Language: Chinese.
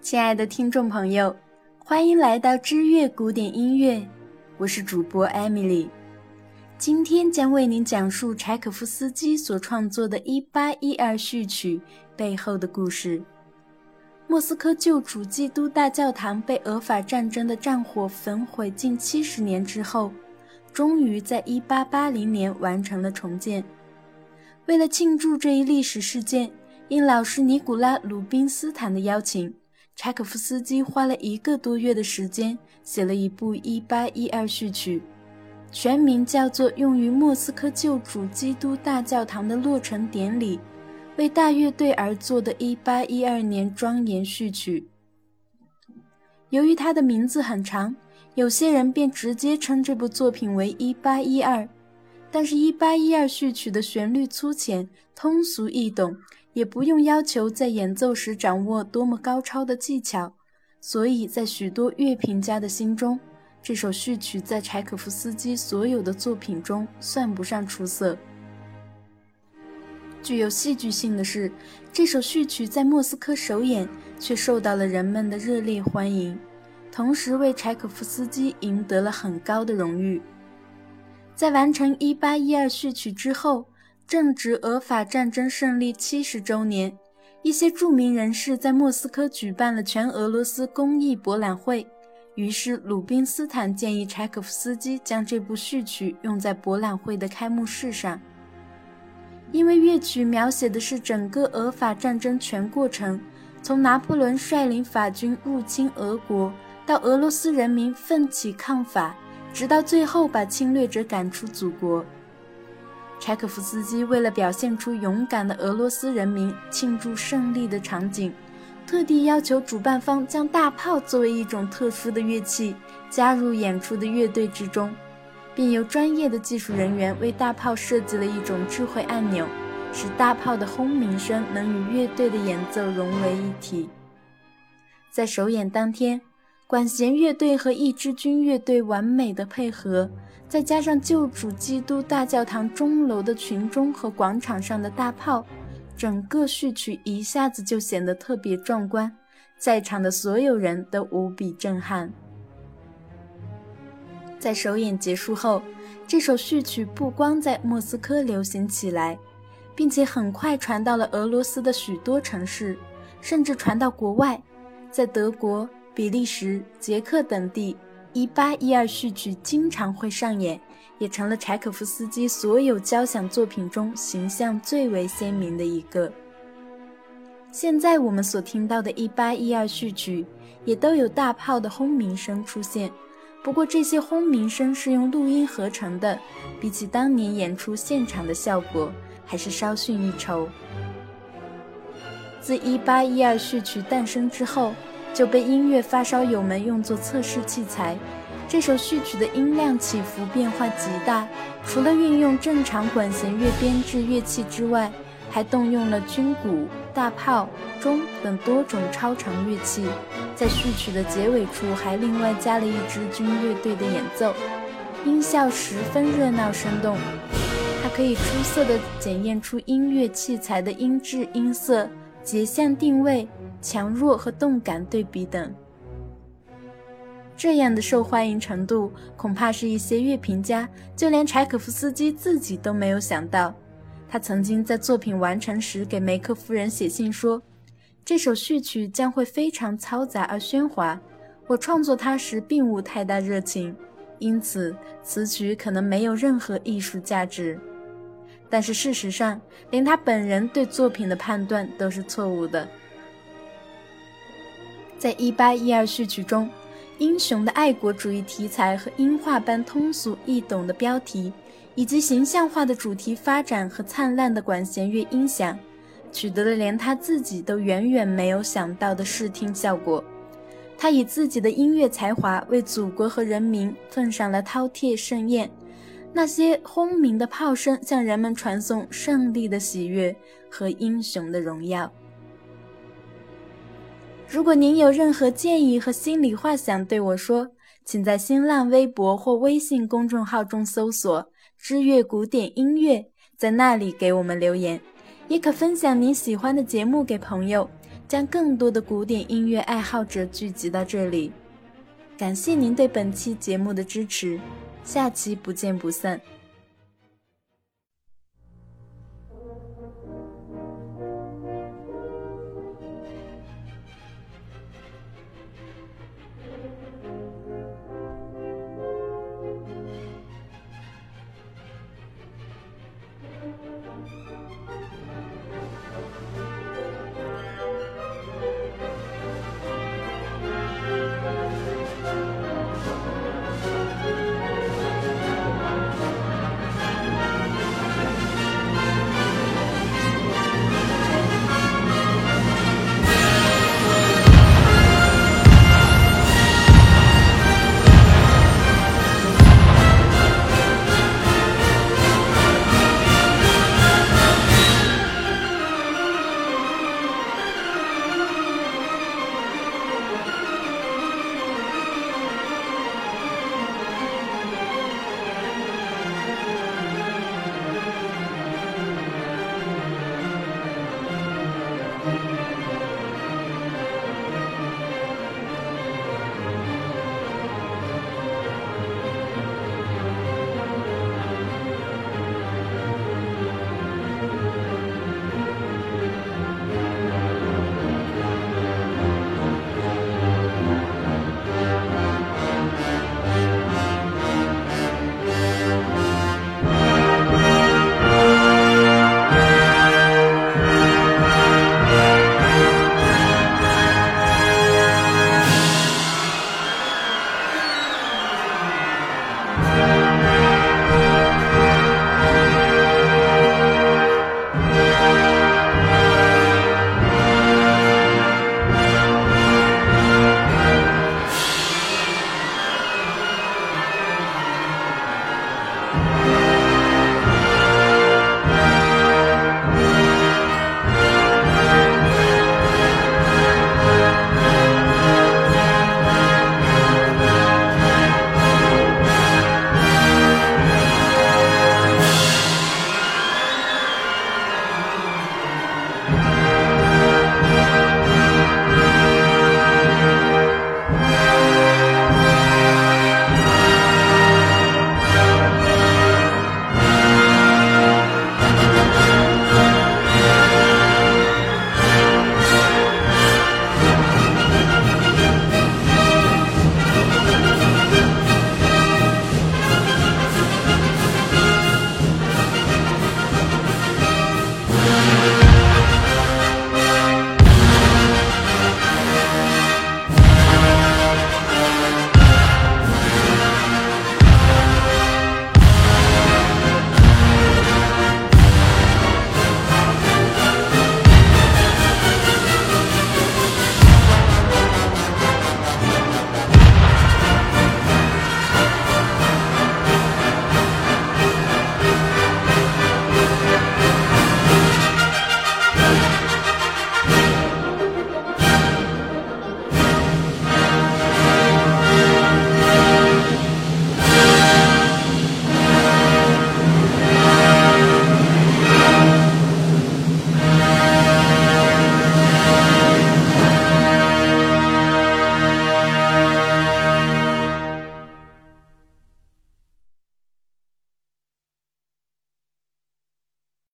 亲爱的听众朋友，欢迎来到知乐古典音乐，我是主播艾米丽。今天将为您讲述柴可夫斯基所创作的《一八一二序曲》背后的故事。莫斯科旧主基督大教堂被俄法战争的战火焚毁近七十年之后，终于在一八八零年完成了重建。为了庆祝这一历史事件，应老师尼古拉·鲁宾斯坦的邀请。柴可夫斯基花了一个多月的时间写了一部《一八一二序曲》，全名叫做《用于莫斯科旧主基督大教堂的落成典礼》，为大乐队而作的一八一二年庄严序曲。由于它的名字很长，有些人便直接称这部作品为《一八一二》，但是《一八一二序曲》的旋律粗浅、通俗易懂。也不用要求在演奏时掌握多么高超的技巧，所以在许多乐评家的心中，这首序曲在柴可夫斯基所有的作品中算不上出色。具有戏剧性的是，这首序曲在莫斯科首演却受到了人们的热烈欢迎，同时为柴可夫斯基赢得了很高的荣誉。在完成一八一二序曲之后。正值俄法战争胜利七十周年，一些著名人士在莫斯科举办了全俄罗斯工艺博览会。于是，鲁宾斯坦建议柴可夫斯基将这部序曲用在博览会的开幕式上，因为乐曲描写的是整个俄法战争全过程，从拿破仑率领法军入侵俄国，到俄罗斯人民奋起抗法，直到最后把侵略者赶出祖国。柴可夫斯基为了表现出勇敢的俄罗斯人民庆祝胜利的场景，特地要求主办方将大炮作为一种特殊的乐器加入演出的乐队之中，并由专业的技术人员为大炮设计了一种智慧按钮，使大炮的轰鸣声能与乐队的演奏融为一体。在首演当天，管弦乐队和一支军乐队完美的配合。再加上救主基督大教堂钟楼的群钟和广场上的大炮，整个序曲一下子就显得特别壮观，在场的所有人都无比震撼。在首演结束后，这首序曲不光在莫斯科流行起来，并且很快传到了俄罗斯的许多城市，甚至传到国外，在德国、比利时、捷克等地。一八一二序曲经常会上演，也成了柴可夫斯基所有交响作品中形象最为鲜明的一个。现在我们所听到的一八一二序曲，也都有大炮的轰鸣声出现，不过这些轰鸣声是用录音合成的，比起当年演出现场的效果，还是稍逊一筹。自一八一二序曲诞生之后。就被音乐发烧友们用作测试器材。这首序曲的音量起伏变化极大，除了运用正常管弦乐编制乐器之外，还动用了军鼓、大炮、钟等多种超长乐器。在序曲的结尾处，还另外加了一支军乐队的演奏，音效十分热闹生动。它可以出色地检验出音乐器材的音质、音色、节相定位。强弱和动感对比等，这样的受欢迎程度，恐怕是一些乐评家，就连柴可夫斯基自己都没有想到。他曾经在作品完成时给梅克夫人写信说：“这首序曲将会非常嘈杂而喧哗。我创作它时并无太大热情，因此此曲可能没有任何艺术价值。”但是事实上，连他本人对作品的判断都是错误的。在一八一二序曲中，英雄的爱国主义题材和音画般通俗易懂的标题，以及形象化的主题发展和灿烂的管弦乐音响，取得了连他自己都远远没有想到的视听效果。他以自己的音乐才华为祖国和人民奉上了饕餮盛宴，那些轰鸣的炮声向人们传送胜利的喜悦和英雄的荣耀。如果您有任何建议和心里话想对我说，请在新浪微博或微信公众号中搜索“知乐古典音乐”，在那里给我们留言。也可分享您喜欢的节目给朋友，将更多的古典音乐爱好者聚集到这里。感谢您对本期节目的支持，下期不见不散。